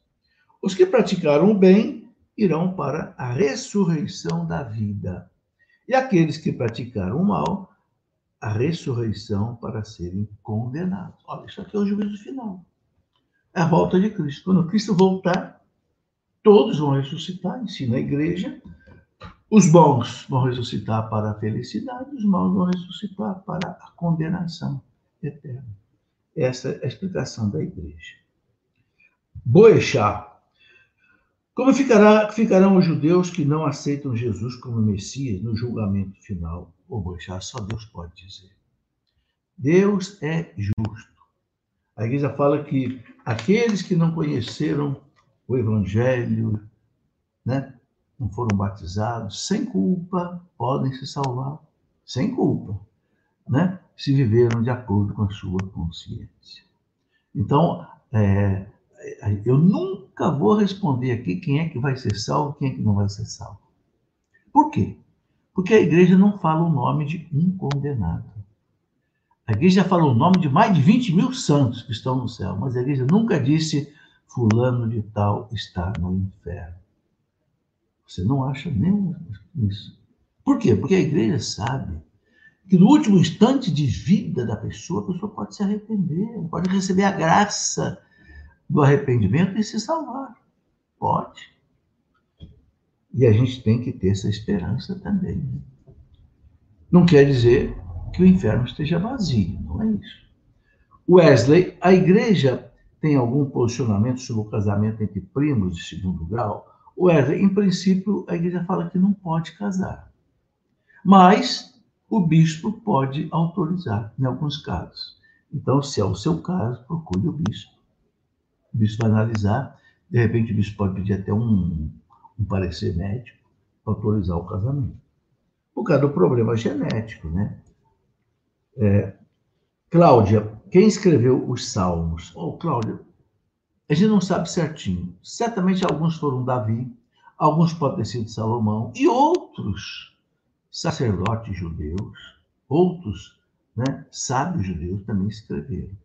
Os que praticaram o bem irão para a ressurreição da vida. E aqueles que praticaram o mal, a ressurreição para serem condenados. Olha, isso aqui é o juízo final. É a volta de Cristo. Quando Cristo voltar, todos vão ressuscitar, ensina a igreja, os bons vão ressuscitar para a felicidade, os maus vão ressuscitar para a condenação eterna. Essa é a explicação da igreja. Boechat. Como ficará, ficarão os judeus que não aceitam Jesus como Messias no julgamento final? O Boechat, só Deus pode dizer. Deus é justo. A igreja fala que aqueles que não conheceram o Evangelho, né, não foram batizados, sem culpa, podem se salvar, sem culpa, né? se viveram de acordo com a sua consciência. Então, é, eu nunca vou responder aqui quem é que vai ser salvo quem é que não vai ser salvo. Por quê? Porque a igreja não fala o nome de um condenado. A igreja fala o nome de mais de 20 mil santos que estão no céu, mas a igreja nunca disse fulano de tal está no inferno. Você não acha nem isso. Por quê? Porque a igreja sabe que no último instante de vida da pessoa, a pessoa pode se arrepender, pode receber a graça do arrependimento e se salvar. Pode. E a gente tem que ter essa esperança também. Não quer dizer que o inferno esteja vazio, não é isso. Wesley, a igreja tem algum posicionamento sobre o casamento entre primos de segundo grau? Wesley, em princípio, a igreja fala que não pode casar. Mas o bispo pode autorizar em alguns casos. Então, se é o seu caso, procure o bispo. O bispo analisar. De repente, o bispo pode pedir até um, um parecer médico para autorizar o casamento. Por causa do problema genético, né? É, Cláudia, quem escreveu os Salmos? Oh, Cláudia, a gente não sabe certinho. Certamente alguns foram Davi, alguns podem ter sido Salomão, e outros sacerdotes judeus, outros né, sábios judeus também escreveram.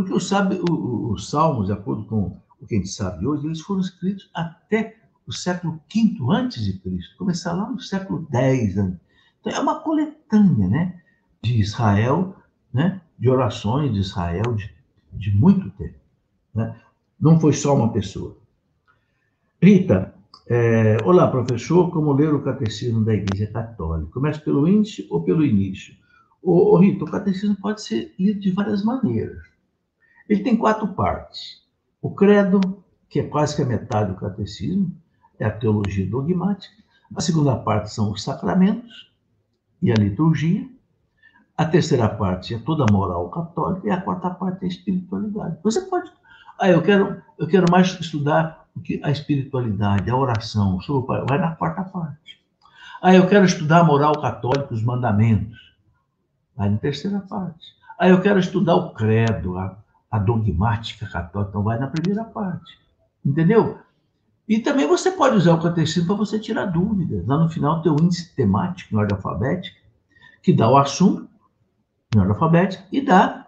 Porque os, os salmos, de acordo com o que a gente sabe hoje, eles foram escritos até o século V antes de Cristo, começaram lá no século X. Então é uma coletânea, né, de Israel, né, de orações de Israel de, de muito tempo. Né? Não foi só uma pessoa. Rita, é, olá, professor, como ler o catecismo da Igreja Católica? Começa pelo índice ou pelo início? Ô, ô, Rita, o catecismo pode ser lido de várias maneiras. Ele tem quatro partes. O credo, que é quase que a metade do catecismo, é a teologia dogmática. A segunda parte são os sacramentos e a liturgia. A terceira parte é toda a moral católica e a quarta parte é a espiritualidade. Você pode. Ah, eu quero, eu quero mais estudar a espiritualidade, a oração. Vai na quarta parte. Ah, eu quero estudar a moral católica, os mandamentos. Vai na terceira parte. Ah, eu quero estudar o credo, a, a dogmática católica. Então vai na primeira parte. Entendeu? E também você pode usar o catecismo para você tirar dúvidas. Lá no final tem o índice temático, em ordem alfabética, que dá o assunto, em ordem alfabética, e dá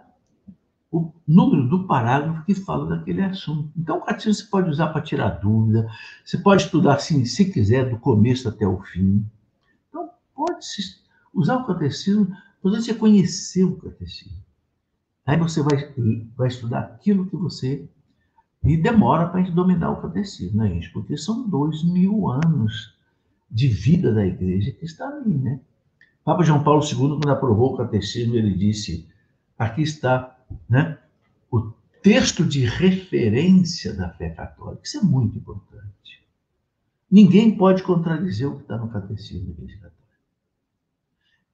o número do parágrafo que fala daquele assunto. Então, o catecismo você pode usar para tirar dúvida, você pode estudar, assim, se quiser, do começo até o fim. Então, pode usar o catecismo você conheceu o catecismo. Aí você vai, vai estudar aquilo que você. E demora para a gente dominar o catecismo, né, gente? Porque são dois mil anos de vida da igreja que está ali, né? Papa João Paulo II, quando aprovou o catecismo, ele disse: aqui está né, o texto de referência da fé católica. Isso é muito importante. Ninguém pode contradizer o que está no catecismo da igreja católica.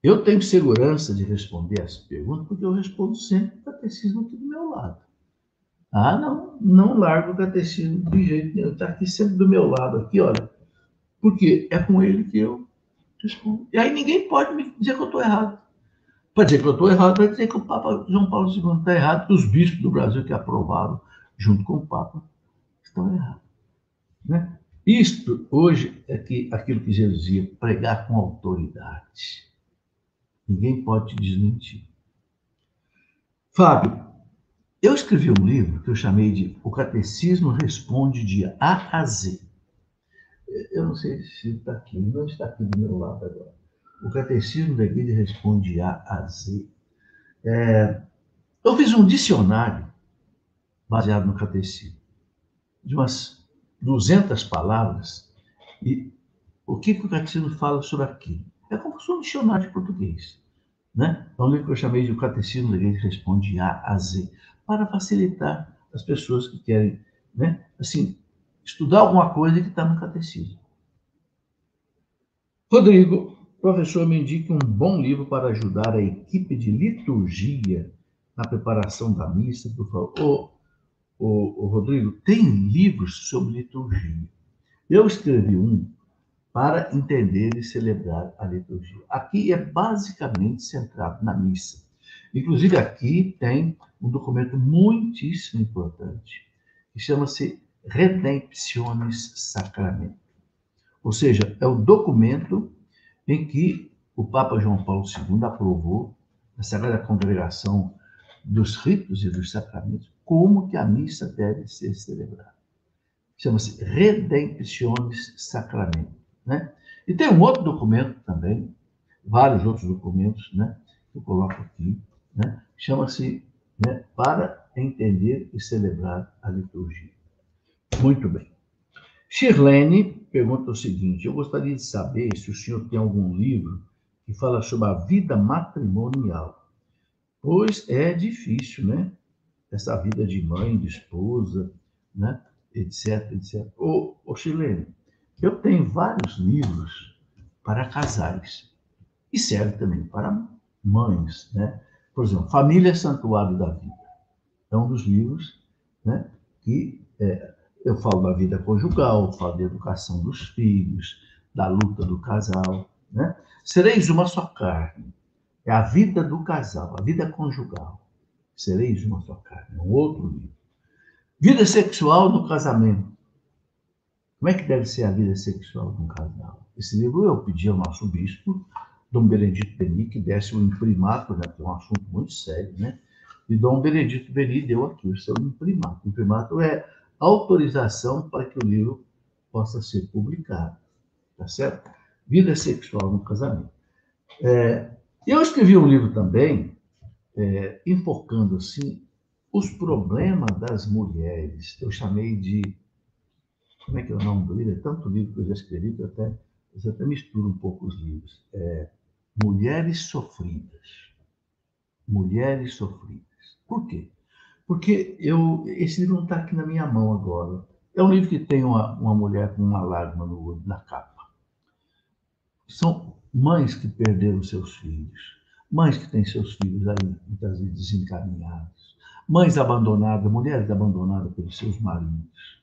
Eu tenho segurança de responder essa pergunta porque eu respondo sempre o catecismo aqui do meu lado. Ah, não, não largo o catecismo de jeito nenhum. Está aqui sempre do meu lado, aqui, olha. Porque é com ele que eu respondo. E aí ninguém pode me dizer que eu estou errado. Para dizer que eu estou errado, vai dizer que o Papa João Paulo II está errado, que os bispos do Brasil que aprovaram, junto com o Papa, estão errados. Né? Isto, hoje, é que, aquilo que Jesus dizia, pregar com autoridade. Ninguém pode te desmentir. Fábio, eu escrevi um livro que eu chamei de O Catecismo Responde de A a Z. Eu não sei se está aqui, não está aqui do meu lado agora. O Catecismo da Igreja Responde de A a Z. É, eu fiz um dicionário baseado no Catecismo, de umas 200 palavras, e o que, que o Catecismo fala sobre aquilo? É como se um dicionário de português. Né? É um livro que eu chamei de O Catecismo da Igreja Responde A a Z, para facilitar as pessoas que querem, né? assim, estudar alguma coisa que está no catecismo. Rodrigo, professor, me indique um bom livro para ajudar a equipe de liturgia na preparação da missa, por favor. Ô, ô, ô Rodrigo, tem livros sobre liturgia. Eu escrevi um para entender e celebrar a liturgia. Aqui é basicamente centrado na missa. Inclusive, aqui tem um documento muitíssimo importante, que chama-se Redemptionis Sacramento. Ou seja, é o documento em que o Papa João Paulo II aprovou a Sagrada Congregação dos ritos e dos sacramentos, como que a missa deve ser celebrada. Chama-se Redemptionis Sacramento. Né? E tem um outro documento também, vários outros documentos, né, que eu coloco aqui, né, chama-se né, Para Entender e Celebrar a Liturgia. Muito bem. Shirlene pergunta o seguinte: Eu gostaria de saber se o senhor tem algum livro que fala sobre a vida matrimonial. Pois é difícil, né? Essa vida de mãe, de esposa, né? etc, etc. Ô, ô eu tenho vários livros para casais e serve também para mães, né? Por exemplo, Família Santuário da Vida. É um dos livros né, que é, eu falo da vida conjugal, falo da educação dos filhos, da luta do casal. Né? Sereis uma só carne. É a vida do casal, a vida conjugal. Sereis uma só carne. É um outro livro. Vida sexual no casamento. Como é que deve ser a vida sexual de um casal? Esse livro eu pedi ao nosso bispo, Dom Benedito Beni, que desse o imprimato, né, que é um assunto muito sério, né? E Dom Benedito Beni deu aqui o seu imprimato. O imprimato é autorização para que o livro possa ser publicado, tá certo? Vida sexual no casamento. É, eu escrevi um livro também, é, enfocando assim os problemas das mulheres. Eu chamei de como é que é o nome do livro? É tanto livro que eu já escrevi que eu até, eu até misturo um pouco os livros. É, Mulheres Sofridas. Mulheres Sofridas. Por quê? Porque eu, esse livro não está aqui na minha mão agora. É um livro que tem uma, uma mulher com uma lágrima no olho, na capa. São mães que perderam seus filhos, mães que têm seus filhos aí, muitas vezes desencaminhados, mães abandonadas, mulheres abandonadas pelos seus maridos.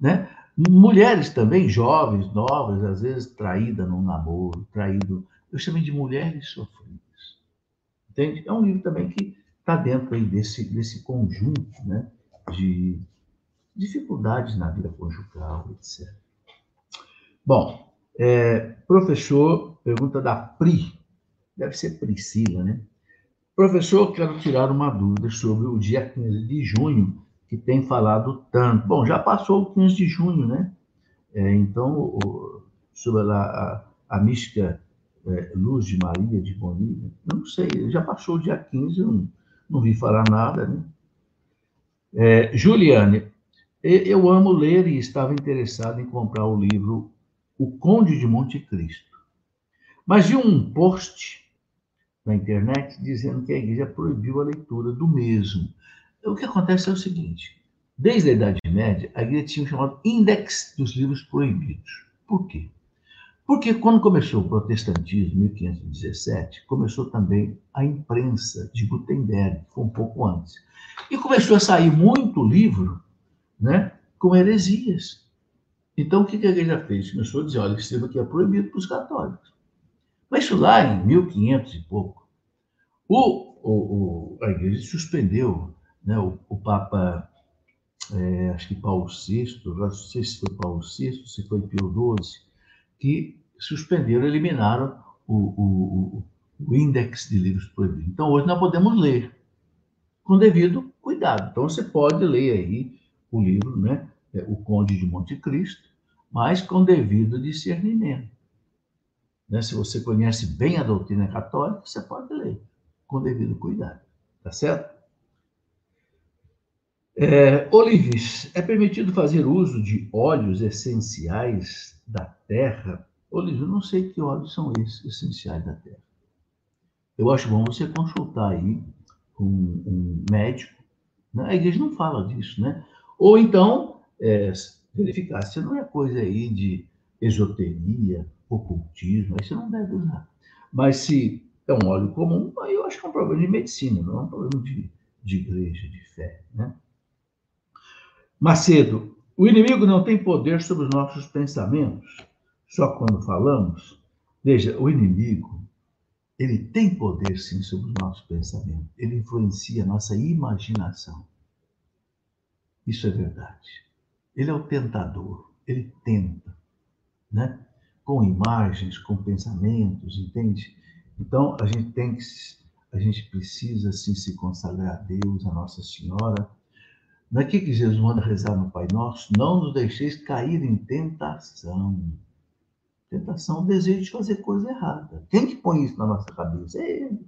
Né? Mulheres também, jovens, novas, às vezes traídas num namoro, traído eu chamei de Mulheres Sofridas. Entende? É um livro também que está dentro aí desse, desse conjunto né, de dificuldades na vida conjugal, etc. Bom, é, professor, pergunta da Pri, deve ser Priscila, né? Professor, quero tirar uma dúvida sobre o dia 15 de junho, que tem falado tanto. Bom, já passou o 15 de junho, né? É, então, o, sobre a, a, a mística é, Luz de Maria de Bonilha, não sei, já passou o dia 15, não, não vi falar nada, né? É, Juliane, eu amo ler e estava interessado em comprar o livro O Conde de Monte Cristo. Mas vi um post na internet dizendo que a igreja proibiu a leitura do mesmo. O que acontece é o seguinte: desde a Idade Média, a igreja tinha o chamado Index dos Livros Proibidos. Por quê? Porque quando começou o protestantismo, em 1517, começou também a imprensa de Gutenberg, foi um pouco antes. E começou a sair muito livro né, com heresias. Então, o que a igreja fez? Começou a dizer, olha, esse livro aqui é proibido para os católicos. Mas isso lá em 1500 e pouco, o, o, o a igreja suspendeu, né, o, o Papa, é, acho que Paulo VI, não sei se foi Paulo VI, se foi Pio XII, que suspenderam, eliminaram o, o, o índex de livros proibidos. Então, hoje nós podemos ler com devido cuidado. Então, você pode ler aí o livro, né? É, o Conde de Monte Cristo, mas com devido discernimento. Né? Se você conhece bem a doutrina católica, você pode ler com devido cuidado. Tá certo? É, Olives, é permitido fazer uso de óleos essenciais da terra Olívio, eu não sei que óleos são esses essenciais da terra. Eu acho bom você consultar aí com um médico. Né? A igreja não fala disso, né? Ou então, é, verificar se não é coisa aí de esoteria, ocultismo, aí você não deve usar. Mas se é um óleo comum, aí eu acho que é um problema de medicina, não é um problema de, de igreja, de fé, né? Macedo, o inimigo não tem poder sobre os nossos pensamentos só quando falamos. Veja, o inimigo, ele tem poder sim sobre o nosso pensamento. Ele influencia a nossa imaginação. Isso é verdade. Ele é o tentador. Ele tenta, né? Com imagens, com pensamentos, entende? Então a gente tem que, a gente precisa sim se consagrar a Deus, a Nossa Senhora. É que Jesus manda rezar no Pai Nosso? Não nos deixeis cair em tentação. Tentação, o desejo de fazer coisa errada. Quem que põe isso na nossa cabeça? É ele.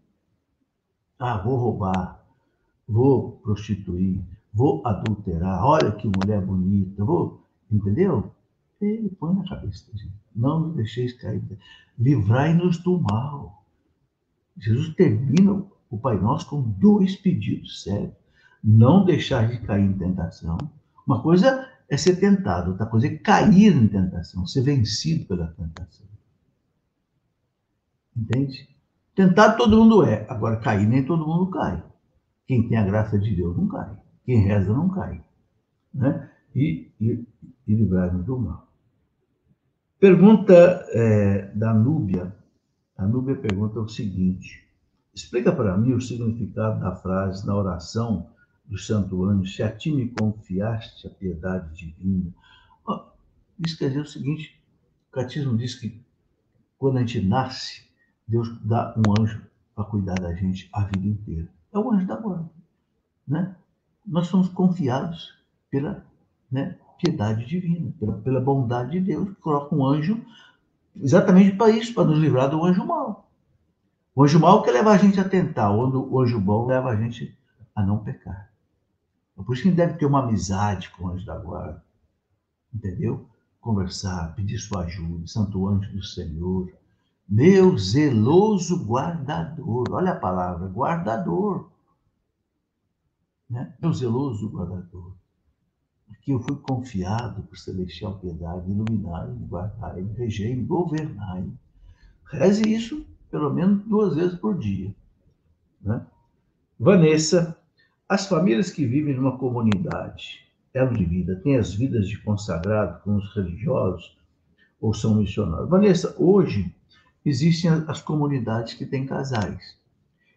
Ah, vou roubar, vou prostituir, vou adulterar, olha que mulher bonita, vou. Entendeu? dele, põe na cabeça da gente. Não nos deixeis cair. Livrai-nos do mal. Jesus termina o Pai Nosso com dois pedidos sérios. Não deixar de cair em tentação. Uma coisa é ser tentado, outra coisa é cair em tentação, ser vencido pela tentação. Entende? Tentado todo mundo é, agora cair nem todo mundo cai. Quem tem a graça de Deus não cai. Quem reza não cai. Né? E, e, e livrar-nos do mal. Pergunta é, da Núbia. A Núbia pergunta o seguinte: explica para mim o significado da frase na oração do Santo Anjo: Se a ti me confiaste a piedade divina. Isso quer dizer o seguinte: o catecismo diz que quando a gente nasce, Deus dá um anjo para cuidar da gente a vida inteira. É o anjo da guarda. Né? Nós somos confiados pela né, piedade divina, pela, pela bondade de Deus, que coloca um anjo exatamente para isso, para nos livrar do anjo mau. O anjo mau quer levar a gente a tentar, o anjo bom leva a gente a não pecar. Por isso que deve ter uma amizade com o anjo da guarda, entendeu? Conversar, pedir sua ajuda, santo anjo do Senhor, meu zeloso guardador. Olha a palavra, guardador. Né? Meu zeloso guardador. Porque eu fui confiado por celestial piedade, iluminar-me, guardar-me, regei-me, governar-me. Reze isso pelo menos duas vezes por dia. Né? Vanessa, as famílias que vivem numa comunidade, elo de vida, têm as vidas de consagrado com os religiosos ou são missionários? Vanessa, hoje existem as comunidades que têm casais.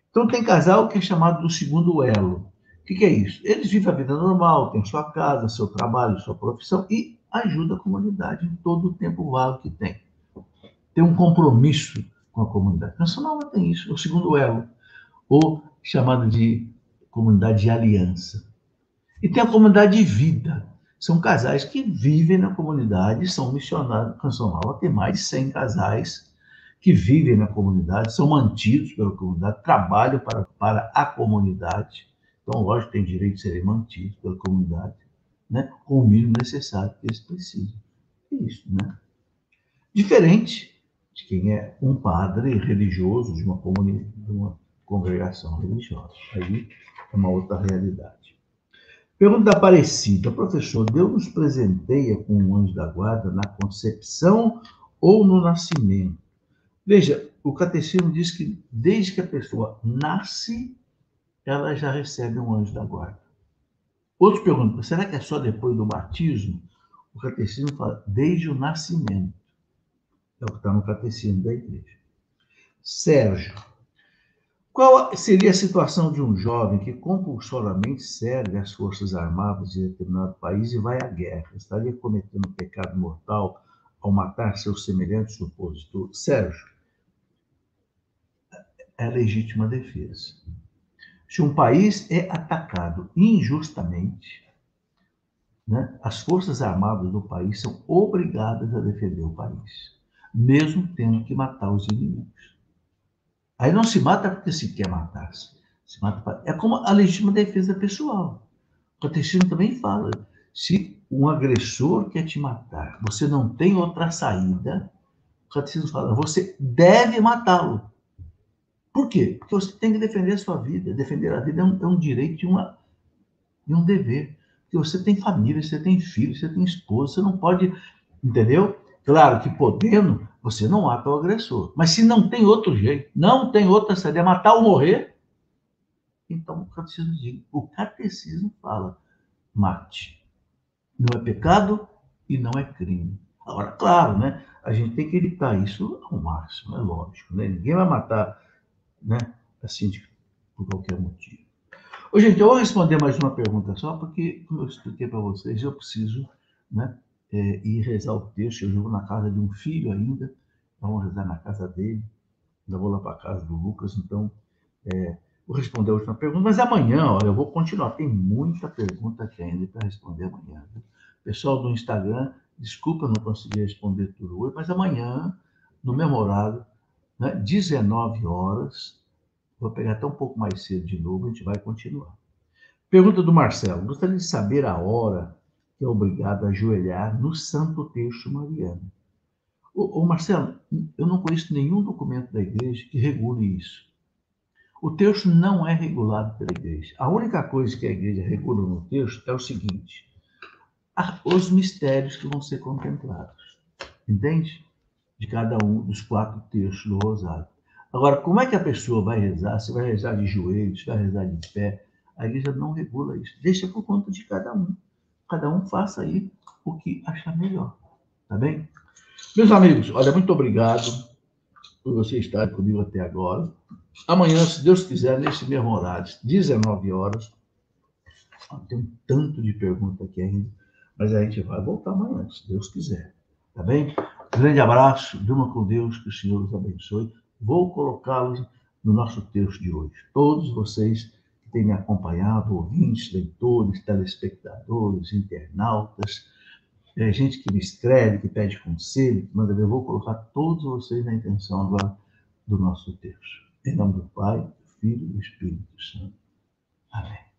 Então, tem casal que é chamado do segundo elo. O que, que é isso? Eles vivem a vida normal, têm sua casa, seu trabalho, sua profissão e ajudam a comunidade em todo o tempo vago que tem. Tem um compromisso com a comunidade. Nacional tem isso, é o segundo elo, ou chamado de comunidade de aliança. E tem a comunidade de vida. São casais que vivem na comunidade, são missionários. Canção Nova tem mais de 100 casais que vivem na comunidade, são mantidos pela comunidade, trabalham para, para a comunidade. Então, lógico, tem direito de serem mantidos pela comunidade, né? com o mínimo necessário que eles precisam. É isso, né? Diferente de quem é um padre religioso de uma, comunidade, de uma congregação religiosa. Aí é uma outra realidade. Pergunta da. Professor, Deus nos presenteia com um anjo da guarda na concepção ou no nascimento? Veja, o catecismo diz que desde que a pessoa nasce, ela já recebe um anjo da guarda. Outros perguntam, será que é só depois do batismo? O catecismo fala, desde o nascimento. É o que está no catecismo da igreja. Sérgio, qual seria a situação de um jovem que compulsoriamente serve as forças armadas de determinado país e vai à guerra? Estaria cometendo um pecado mortal ao matar seus semelhantes opositores? Sérgio, é legítima defesa. Se um país é atacado injustamente, né, as forças armadas do país são obrigadas a defender o país, mesmo tendo que matar os inimigos. Aí não se mata porque se quer matar. -se. mata. É como a legítima defesa pessoal. O catecismo também fala: se um agressor quer te matar, você não tem outra saída, o catecismo fala: você deve matá-lo. Por quê? Porque você tem que defender a sua vida. Defender a vida é um, é um direito e, uma, e um dever. Porque você tem família, você tem filho, você tem esposa, você não pode, entendeu? Claro que podendo, você não mata o agressor. Mas se não tem outro jeito, não tem outra saída, é matar ou morrer, então o catecismo diz, o catecismo fala, mate. Não é pecado e não é crime. Agora, claro, né? A gente tem que evitar isso ao máximo, é lógico. Né? Ninguém vai matar né? Assim, por qualquer motivo. Ô, gente, eu vou responder mais uma pergunta só, porque, como eu expliquei para vocês, eu preciso né, é, ir rezar o texto. Eu vou na casa de um filho ainda, vamos rezar na casa dele. Ainda vou lá para a casa do Lucas, então é, vou responder a última pergunta. Mas amanhã, olha, eu vou continuar. Tem muita pergunta aqui ainda para responder amanhã. Viu? Pessoal do Instagram, desculpa não conseguir responder tudo hoje, mas amanhã, no mesmo horário, né? 19 horas. Vou pegar até um pouco mais cedo de novo, a gente vai continuar. Pergunta do Marcelo: gostaria de saber a hora que é obrigado a ajoelhar no santo texto mariano. Ô, ô, Marcelo, eu não conheço nenhum documento da igreja que regule isso. O texto não é regulado pela igreja. A única coisa que a igreja regula no texto é o seguinte: os mistérios que vão ser contemplados. Entende? De cada um dos quatro textos do Rosário. Agora, como é que a pessoa vai rezar? Se vai rezar de joelhos, se vai rezar de pé? A igreja não regula isso. Deixa por conta de cada um. Cada um faça aí o que achar melhor. Tá bem? Meus amigos, olha, muito obrigado por você estar comigo até agora. Amanhã, se Deus quiser, nesse mesmo horário, 19 horas, tem um tanto de pergunta aqui ainda, mas a gente vai voltar amanhã, se Deus quiser. Tá bem? grande abraço, durma com Deus, que o Senhor os abençoe. Vou colocá-los no nosso texto de hoje. Todos vocês que têm me acompanhado, ouvintes, leitores, telespectadores, internautas, é, gente que me escreve, que pede conselho, manda ver, eu vou colocar todos vocês na intenção agora do nosso texto. Em nome do Pai, do Filho e do Espírito Santo. Amém.